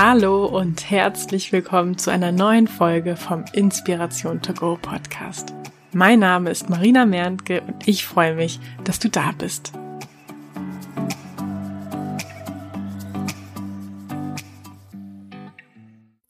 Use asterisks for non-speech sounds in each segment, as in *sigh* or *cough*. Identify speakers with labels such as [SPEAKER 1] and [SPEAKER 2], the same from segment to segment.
[SPEAKER 1] Hallo und herzlich willkommen zu einer neuen Folge vom Inspiration to Go Podcast. Mein Name ist Marina Merntke und ich freue mich, dass du da bist.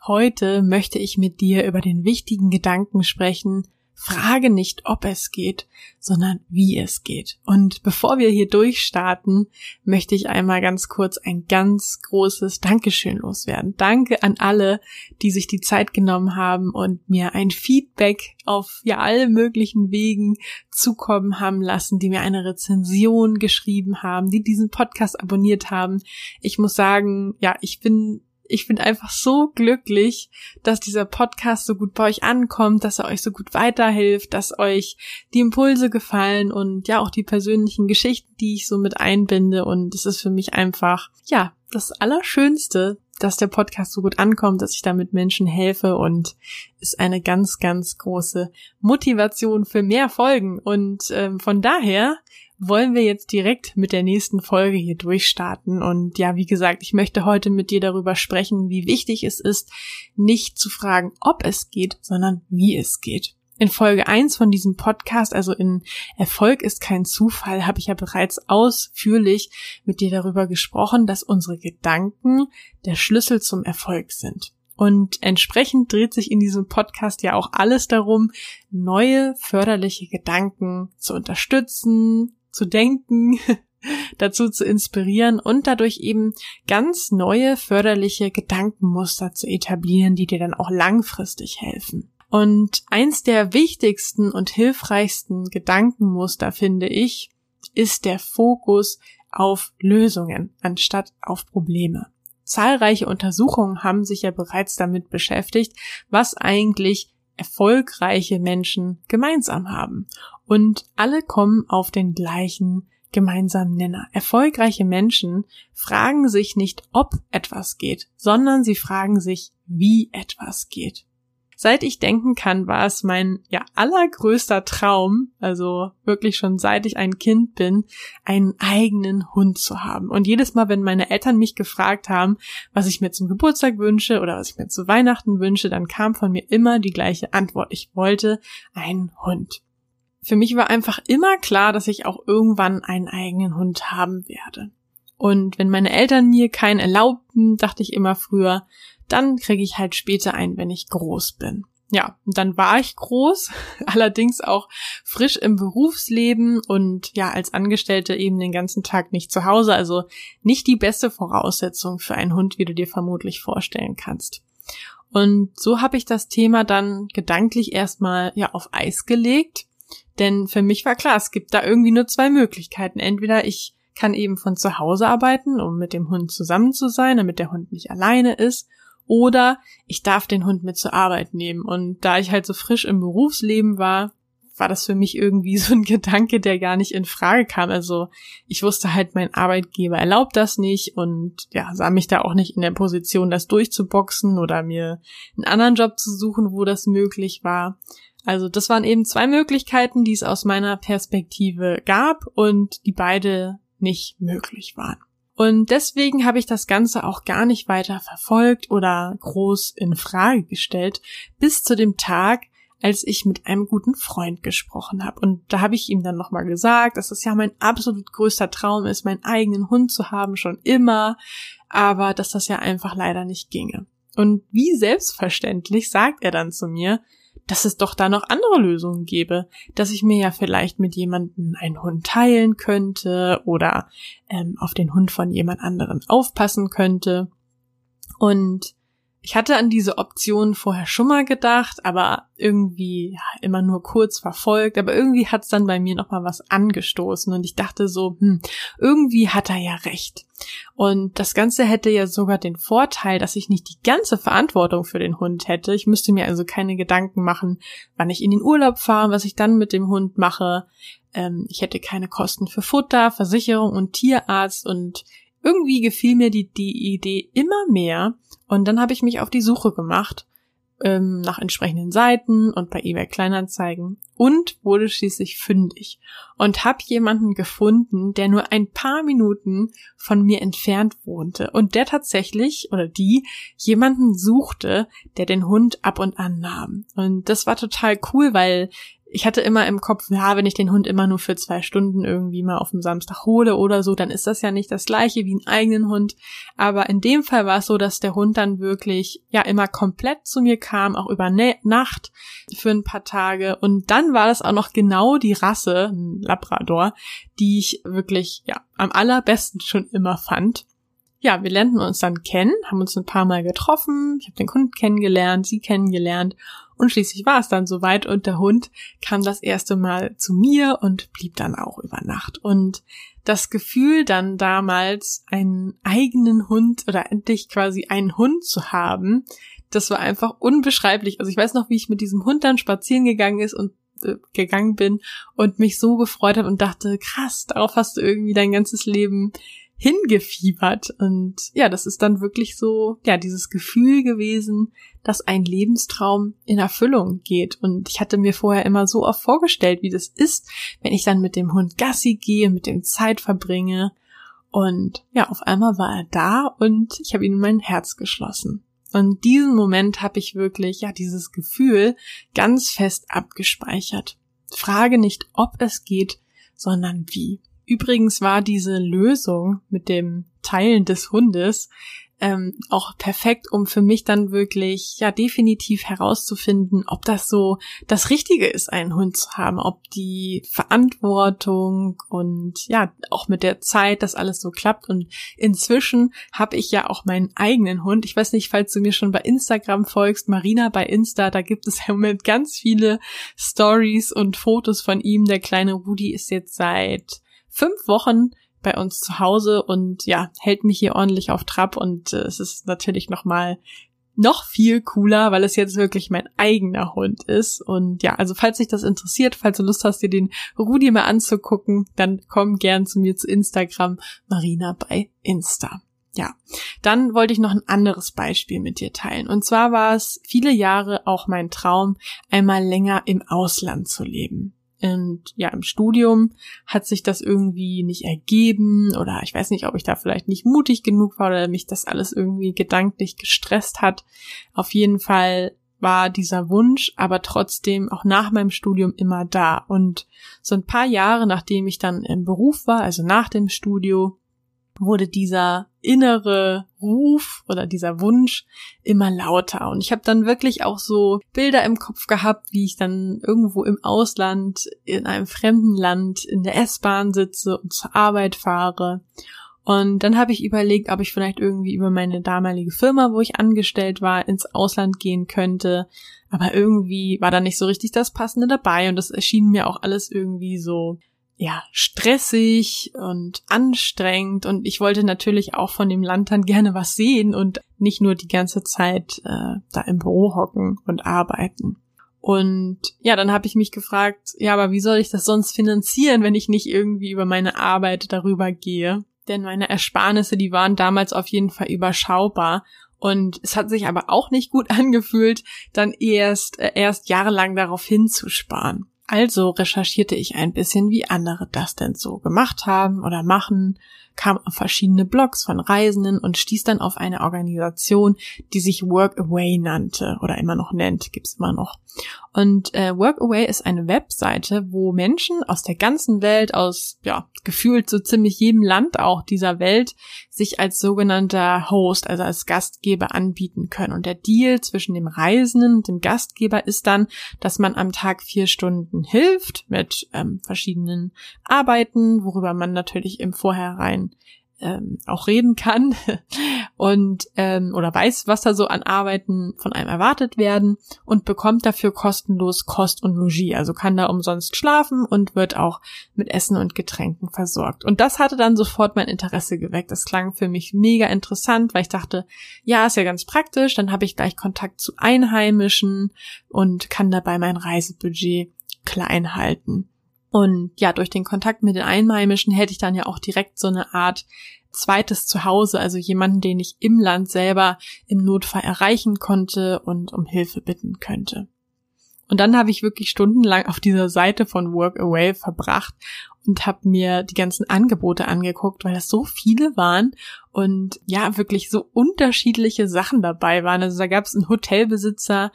[SPEAKER 1] Heute möchte ich mit dir über den wichtigen Gedanken sprechen, Frage nicht, ob es geht, sondern wie es geht. Und bevor wir hier durchstarten, möchte ich einmal ganz kurz ein ganz großes Dankeschön loswerden. Danke an alle, die sich die Zeit genommen haben und mir ein Feedback auf ja alle möglichen Wegen zukommen haben lassen, die mir eine Rezension geschrieben haben, die diesen Podcast abonniert haben. Ich muss sagen, ja, ich bin ich bin einfach so glücklich, dass dieser Podcast so gut bei euch ankommt, dass er euch so gut weiterhilft, dass euch die Impulse gefallen und ja auch die persönlichen Geschichten, die ich so mit einbinde. Und es ist für mich einfach, ja, das Allerschönste, dass der Podcast so gut ankommt, dass ich damit Menschen helfe und ist eine ganz, ganz große Motivation für mehr Folgen. Und ähm, von daher wollen wir jetzt direkt mit der nächsten Folge hier durchstarten. Und ja, wie gesagt, ich möchte heute mit dir darüber sprechen, wie wichtig es ist, nicht zu fragen, ob es geht, sondern wie es geht. In Folge 1 von diesem Podcast, also in Erfolg ist kein Zufall, habe ich ja bereits ausführlich mit dir darüber gesprochen, dass unsere Gedanken der Schlüssel zum Erfolg sind. Und entsprechend dreht sich in diesem Podcast ja auch alles darum, neue förderliche Gedanken zu unterstützen, zu denken, *laughs* dazu zu inspirieren und dadurch eben ganz neue förderliche Gedankenmuster zu etablieren, die dir dann auch langfristig helfen. Und eins der wichtigsten und hilfreichsten Gedankenmuster, finde ich, ist der Fokus auf Lösungen anstatt auf Probleme. Zahlreiche Untersuchungen haben sich ja bereits damit beschäftigt, was eigentlich erfolgreiche Menschen gemeinsam haben. Und alle kommen auf den gleichen gemeinsamen Nenner. Erfolgreiche Menschen fragen sich nicht, ob etwas geht, sondern sie fragen sich, wie etwas geht. Seit ich denken kann, war es mein ja allergrößter Traum, also wirklich schon seit ich ein Kind bin, einen eigenen Hund zu haben. Und jedes Mal, wenn meine Eltern mich gefragt haben, was ich mir zum Geburtstag wünsche oder was ich mir zu Weihnachten wünsche, dann kam von mir immer die gleiche Antwort. Ich wollte einen Hund. Für mich war einfach immer klar, dass ich auch irgendwann einen eigenen Hund haben werde. Und wenn meine Eltern mir keinen erlaubten, dachte ich immer früher, dann kriege ich halt später einen, wenn ich groß bin. Ja, und dann war ich groß, *laughs* allerdings auch frisch im Berufsleben und ja, als Angestellte eben den ganzen Tag nicht zu Hause, also nicht die beste Voraussetzung für einen Hund, wie du dir vermutlich vorstellen kannst. Und so habe ich das Thema dann gedanklich erstmal ja auf Eis gelegt, denn für mich war klar, es gibt da irgendwie nur zwei Möglichkeiten. Entweder ich kann eben von zu Hause arbeiten, um mit dem Hund zusammen zu sein, damit der Hund nicht alleine ist, oder ich darf den Hund mit zur Arbeit nehmen. Und da ich halt so frisch im Berufsleben war, war das für mich irgendwie *laughs* so ein Gedanke, der gar nicht in Frage kam. Also ich wusste halt, mein Arbeitgeber erlaubt das nicht und ja, sah mich da auch nicht in der Position, das durchzuboxen oder mir einen anderen Job zu suchen, wo das möglich war. Also das waren eben zwei Möglichkeiten, die es aus meiner Perspektive gab und die beide nicht möglich waren. Und deswegen habe ich das Ganze auch gar nicht weiter verfolgt oder groß in Frage gestellt, bis zu dem Tag, als ich mit einem guten Freund gesprochen habe. Und da habe ich ihm dann nochmal gesagt, dass es ja mein absolut größter Traum ist, meinen eigenen Hund zu haben, schon immer, aber dass das ja einfach leider nicht ginge. Und wie selbstverständlich sagt er dann zu mir, dass es doch da noch andere Lösungen gäbe, dass ich mir ja vielleicht mit jemandem einen Hund teilen könnte oder ähm, auf den Hund von jemand anderen aufpassen könnte. Und ich hatte an diese Option vorher schon mal gedacht, aber irgendwie ja, immer nur kurz verfolgt. Aber irgendwie hat es dann bei mir noch mal was angestoßen und ich dachte so, hm, irgendwie hat er ja recht. Und das Ganze hätte ja sogar den Vorteil, dass ich nicht die ganze Verantwortung für den Hund hätte. Ich müsste mir also keine Gedanken machen, wann ich in den Urlaub fahre, was ich dann mit dem Hund mache. Ähm, ich hätte keine Kosten für Futter, Versicherung und Tierarzt und irgendwie gefiel mir die, die Idee immer mehr und dann habe ich mich auf die Suche gemacht ähm, nach entsprechenden Seiten und bei eBay Kleinanzeigen und wurde schließlich fündig und habe jemanden gefunden, der nur ein paar Minuten von mir entfernt wohnte und der tatsächlich oder die jemanden suchte, der den Hund ab und an nahm. Und das war total cool, weil ich hatte immer im Kopf, ja, wenn ich den Hund immer nur für zwei Stunden irgendwie mal auf dem Samstag hole oder so, dann ist das ja nicht das gleiche wie einen eigenen Hund. Aber in dem Fall war es so, dass der Hund dann wirklich, ja, immer komplett zu mir kam, auch über Nacht für ein paar Tage. Und dann war das auch noch genau die Rasse, ein Labrador, die ich wirklich, ja, am allerbesten schon immer fand ja, wir lernten uns dann kennen, haben uns ein paar Mal getroffen, ich habe den Hund kennengelernt, sie kennengelernt und schließlich war es dann soweit und der Hund kam das erste Mal zu mir und blieb dann auch über Nacht. Und das Gefühl dann damals, einen eigenen Hund oder endlich quasi einen Hund zu haben, das war einfach unbeschreiblich. Also ich weiß noch, wie ich mit diesem Hund dann spazieren gegangen ist und äh, gegangen bin und mich so gefreut habe und dachte, krass, darauf hast du irgendwie dein ganzes Leben hingefiebert. Und ja, das ist dann wirklich so, ja, dieses Gefühl gewesen, dass ein Lebenstraum in Erfüllung geht. Und ich hatte mir vorher immer so oft vorgestellt, wie das ist, wenn ich dann mit dem Hund Gassi gehe, mit dem Zeit verbringe. Und ja, auf einmal war er da und ich habe ihn in mein Herz geschlossen. Und diesen Moment habe ich wirklich, ja, dieses Gefühl ganz fest abgespeichert. Frage nicht, ob es geht, sondern wie. Übrigens war diese Lösung mit dem Teilen des Hundes ähm, auch perfekt, um für mich dann wirklich ja definitiv herauszufinden, ob das so das Richtige ist, einen Hund zu haben, ob die Verantwortung und ja auch mit der Zeit das alles so klappt. Und inzwischen habe ich ja auch meinen eigenen Hund. Ich weiß nicht, falls du mir schon bei Instagram folgst, Marina bei Insta, da gibt es im Moment ganz viele Stories und Fotos von ihm. Der kleine Rudi ist jetzt seit fünf Wochen bei uns zu Hause und ja, hält mich hier ordentlich auf Trab und äh, es ist natürlich nochmal noch viel cooler, weil es jetzt wirklich mein eigener Hund ist. Und ja, also falls dich das interessiert, falls du Lust hast, dir den Rudi mal anzugucken, dann komm gern zu mir zu Instagram, Marina bei Insta. Ja, dann wollte ich noch ein anderes Beispiel mit dir teilen. Und zwar war es viele Jahre auch mein Traum, einmal länger im Ausland zu leben. Und ja, im Studium hat sich das irgendwie nicht ergeben oder ich weiß nicht, ob ich da vielleicht nicht mutig genug war oder mich das alles irgendwie gedanklich gestresst hat. Auf jeden Fall war dieser Wunsch aber trotzdem auch nach meinem Studium immer da. Und so ein paar Jahre nachdem ich dann im Beruf war, also nach dem Studio, wurde dieser innere Ruf oder dieser Wunsch immer lauter. Und ich habe dann wirklich auch so Bilder im Kopf gehabt, wie ich dann irgendwo im Ausland, in einem fremden Land, in der S-Bahn sitze und zur Arbeit fahre. Und dann habe ich überlegt, ob ich vielleicht irgendwie über meine damalige Firma, wo ich angestellt war, ins Ausland gehen könnte. Aber irgendwie war da nicht so richtig das Passende dabei und das erschien mir auch alles irgendwie so ja, stressig und anstrengend und ich wollte natürlich auch von dem Land dann gerne was sehen und nicht nur die ganze Zeit äh, da im Büro hocken und arbeiten. Und ja, dann habe ich mich gefragt, ja, aber wie soll ich das sonst finanzieren, wenn ich nicht irgendwie über meine Arbeit darüber gehe? Denn meine Ersparnisse, die waren damals auf jeden Fall überschaubar. Und es hat sich aber auch nicht gut *laughs* angefühlt, dann erst, äh, erst jahrelang darauf hinzusparen. Also recherchierte ich ein bisschen, wie andere das denn so gemacht haben oder machen, kam auf verschiedene Blogs von Reisenden und stieß dann auf eine Organisation, die sich Workaway nannte oder immer noch nennt, gibt's immer noch. Und äh, Workaway ist eine Webseite, wo Menschen aus der ganzen Welt, aus ja gefühlt so ziemlich jedem Land auch dieser Welt, sich als sogenannter Host, also als Gastgeber anbieten können. Und der Deal zwischen dem Reisenden und dem Gastgeber ist dann, dass man am Tag vier Stunden hilft mit ähm, verschiedenen Arbeiten, worüber man natürlich im Vorhinein ähm, auch reden kann *laughs* und ähm, oder weiß, was da so an Arbeiten von einem erwartet werden und bekommt dafür kostenlos Kost und Logis, also kann da umsonst schlafen und wird auch mit Essen und Getränken versorgt. Und das hatte dann sofort mein Interesse geweckt. Das klang für mich mega interessant, weil ich dachte, ja, ist ja ganz praktisch, dann habe ich gleich Kontakt zu Einheimischen und kann dabei mein Reisebudget klein halten. Und ja, durch den Kontakt mit den Einheimischen hätte ich dann ja auch direkt so eine Art zweites Zuhause, also jemanden, den ich im Land selber im Notfall erreichen konnte und um Hilfe bitten könnte. Und dann habe ich wirklich stundenlang auf dieser Seite von Workaway verbracht und habe mir die ganzen Angebote angeguckt, weil das so viele waren und ja, wirklich so unterschiedliche Sachen dabei waren. Also da gab es einen Hotelbesitzer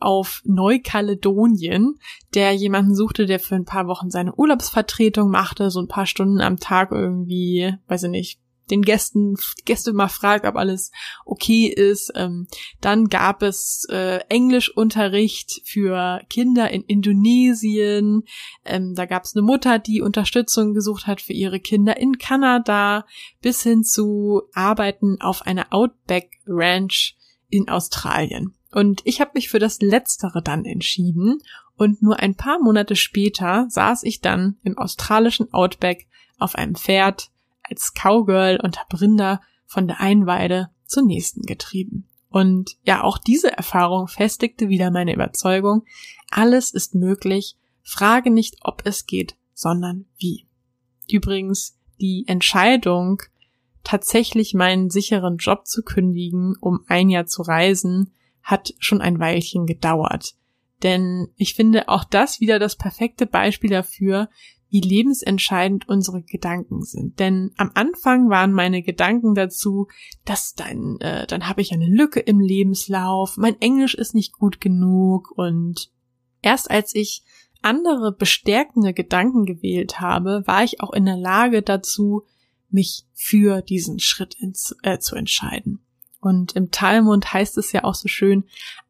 [SPEAKER 1] auf Neukaledonien, der jemanden suchte, der für ein paar Wochen seine Urlaubsvertretung machte, so ein paar Stunden am Tag irgendwie, weiß ich nicht, den Gästen, Gäste mal fragt, ob alles okay ist. Ähm, dann gab es äh, Englischunterricht für Kinder in Indonesien. Ähm, da gab es eine Mutter, die Unterstützung gesucht hat für ihre Kinder in Kanada, bis hin zu Arbeiten auf einer Outback Ranch in Australien. Und ich habe mich für das Letztere dann entschieden und nur ein paar Monate später saß ich dann im australischen Outback auf einem Pferd als Cowgirl und habe Rinder von der einen Weide zur nächsten getrieben. Und ja, auch diese Erfahrung festigte wieder meine Überzeugung, alles ist möglich, frage nicht, ob es geht, sondern wie. Übrigens, die Entscheidung, tatsächlich meinen sicheren Job zu kündigen, um ein Jahr zu reisen, hat schon ein Weilchen gedauert. Denn ich finde auch das wieder das perfekte Beispiel dafür, wie lebensentscheidend unsere Gedanken sind. Denn am Anfang waren meine Gedanken dazu, dass dann, äh, dann habe ich eine Lücke im Lebenslauf, mein Englisch ist nicht gut genug und erst als ich andere bestärkende Gedanken gewählt habe, war ich auch in der Lage dazu, mich für diesen Schritt ins, äh, zu entscheiden. Und im Talmud heißt es ja auch so schön,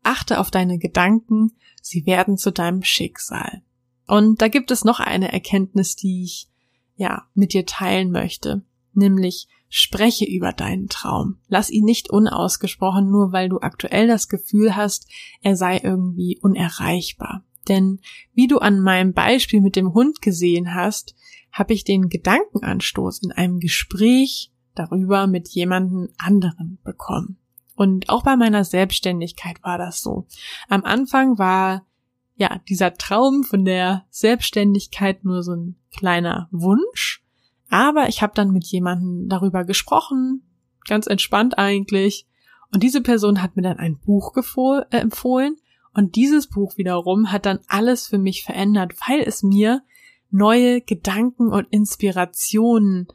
[SPEAKER 1] achte auf deine Gedanken, sie werden zu deinem Schicksal. Und da gibt es noch eine Erkenntnis, die ich ja mit dir teilen möchte, nämlich spreche über deinen Traum. Lass ihn nicht unausgesprochen, nur weil du aktuell das Gefühl hast, er sei irgendwie unerreichbar. Denn wie du an meinem Beispiel mit dem Hund gesehen hast, habe ich den Gedankenanstoß in einem Gespräch darüber mit jemanden anderen bekommen. Und auch bei meiner Selbstständigkeit war das so. Am Anfang war ja, dieser Traum von der Selbstständigkeit nur so ein kleiner Wunsch. Aber ich habe dann mit jemandem darüber gesprochen, ganz entspannt eigentlich. Und diese Person hat mir dann ein Buch äh, empfohlen. Und dieses Buch wiederum hat dann alles für mich verändert, weil es mir neue Gedanken und Inspirationen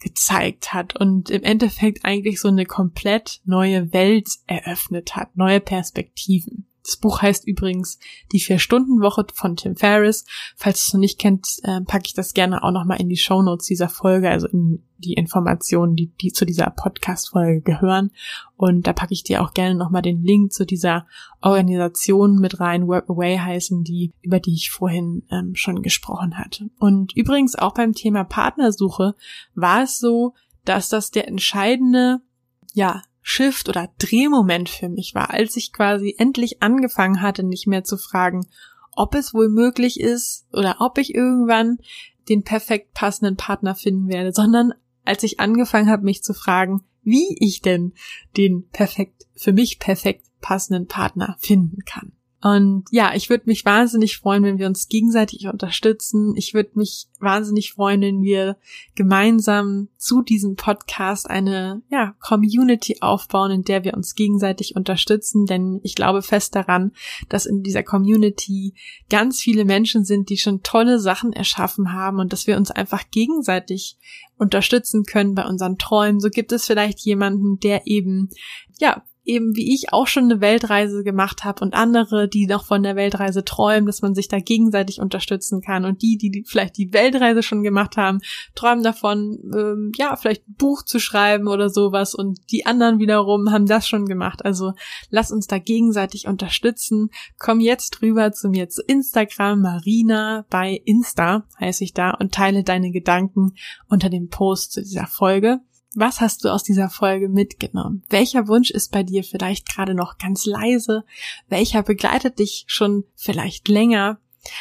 [SPEAKER 1] gezeigt hat und im Endeffekt eigentlich so eine komplett neue Welt eröffnet hat, neue Perspektiven. Das Buch heißt übrigens Die Vier-Stunden-Woche von Tim Ferriss. Falls du es noch nicht kennt, äh, packe ich das gerne auch nochmal in die Show Notes dieser Folge, also in die Informationen, die, die zu dieser Podcast-Folge gehören. Und da packe ich dir auch gerne nochmal den Link zu dieser Organisation mit rein, Workaway heißen die, über die ich vorhin ähm, schon gesprochen hatte. Und übrigens auch beim Thema Partnersuche war es so, dass das der entscheidende ja, Shift oder Drehmoment für mich war, als ich quasi endlich angefangen hatte, nicht mehr zu fragen, ob es wohl möglich ist oder ob ich irgendwann den perfekt passenden Partner finden werde, sondern als ich angefangen habe, mich zu fragen, wie ich denn den perfekt, für mich perfekt passenden Partner finden kann. Und ja, ich würde mich wahnsinnig freuen, wenn wir uns gegenseitig unterstützen. Ich würde mich wahnsinnig freuen, wenn wir gemeinsam zu diesem Podcast eine ja, Community aufbauen, in der wir uns gegenseitig unterstützen. Denn ich glaube fest daran, dass in dieser Community ganz viele Menschen sind, die schon tolle Sachen erschaffen haben und dass wir uns einfach gegenseitig unterstützen können bei unseren Träumen. So gibt es vielleicht jemanden, der eben ja eben wie ich auch schon eine Weltreise gemacht habe und andere, die noch von der Weltreise träumen, dass man sich da gegenseitig unterstützen kann. Und die, die vielleicht die Weltreise schon gemacht haben, träumen davon, ähm, ja, vielleicht ein Buch zu schreiben oder sowas. Und die anderen wiederum haben das schon gemacht. Also lass uns da gegenseitig unterstützen. Komm jetzt rüber zu mir zu Instagram, Marina bei Insta heiße ich da und teile deine Gedanken unter dem Post zu dieser Folge. Was hast du aus dieser Folge mitgenommen? Welcher Wunsch ist bei dir vielleicht gerade noch ganz leise? Welcher begleitet dich schon vielleicht länger?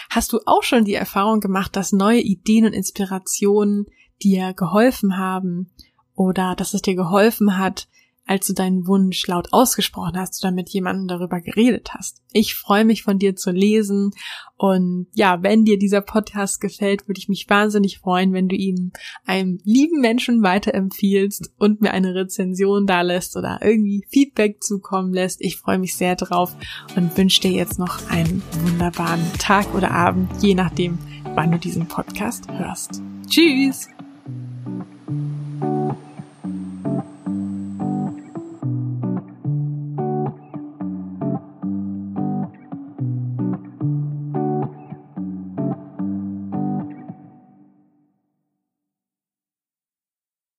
[SPEAKER 1] Hast du auch schon die Erfahrung gemacht, dass neue Ideen und Inspirationen dir geholfen haben oder dass es dir geholfen hat, als du deinen Wunsch laut ausgesprochen hast oder mit jemandem darüber geredet hast. Ich freue mich von dir zu lesen und ja, wenn dir dieser Podcast gefällt, würde ich mich wahnsinnig freuen, wenn du ihn einem lieben Menschen weiterempfiehlst und mir eine Rezension da lässt oder irgendwie Feedback zukommen lässt. Ich freue mich sehr drauf und wünsche dir jetzt noch einen wunderbaren Tag oder Abend, je nachdem, wann du diesen Podcast hörst. Tschüss!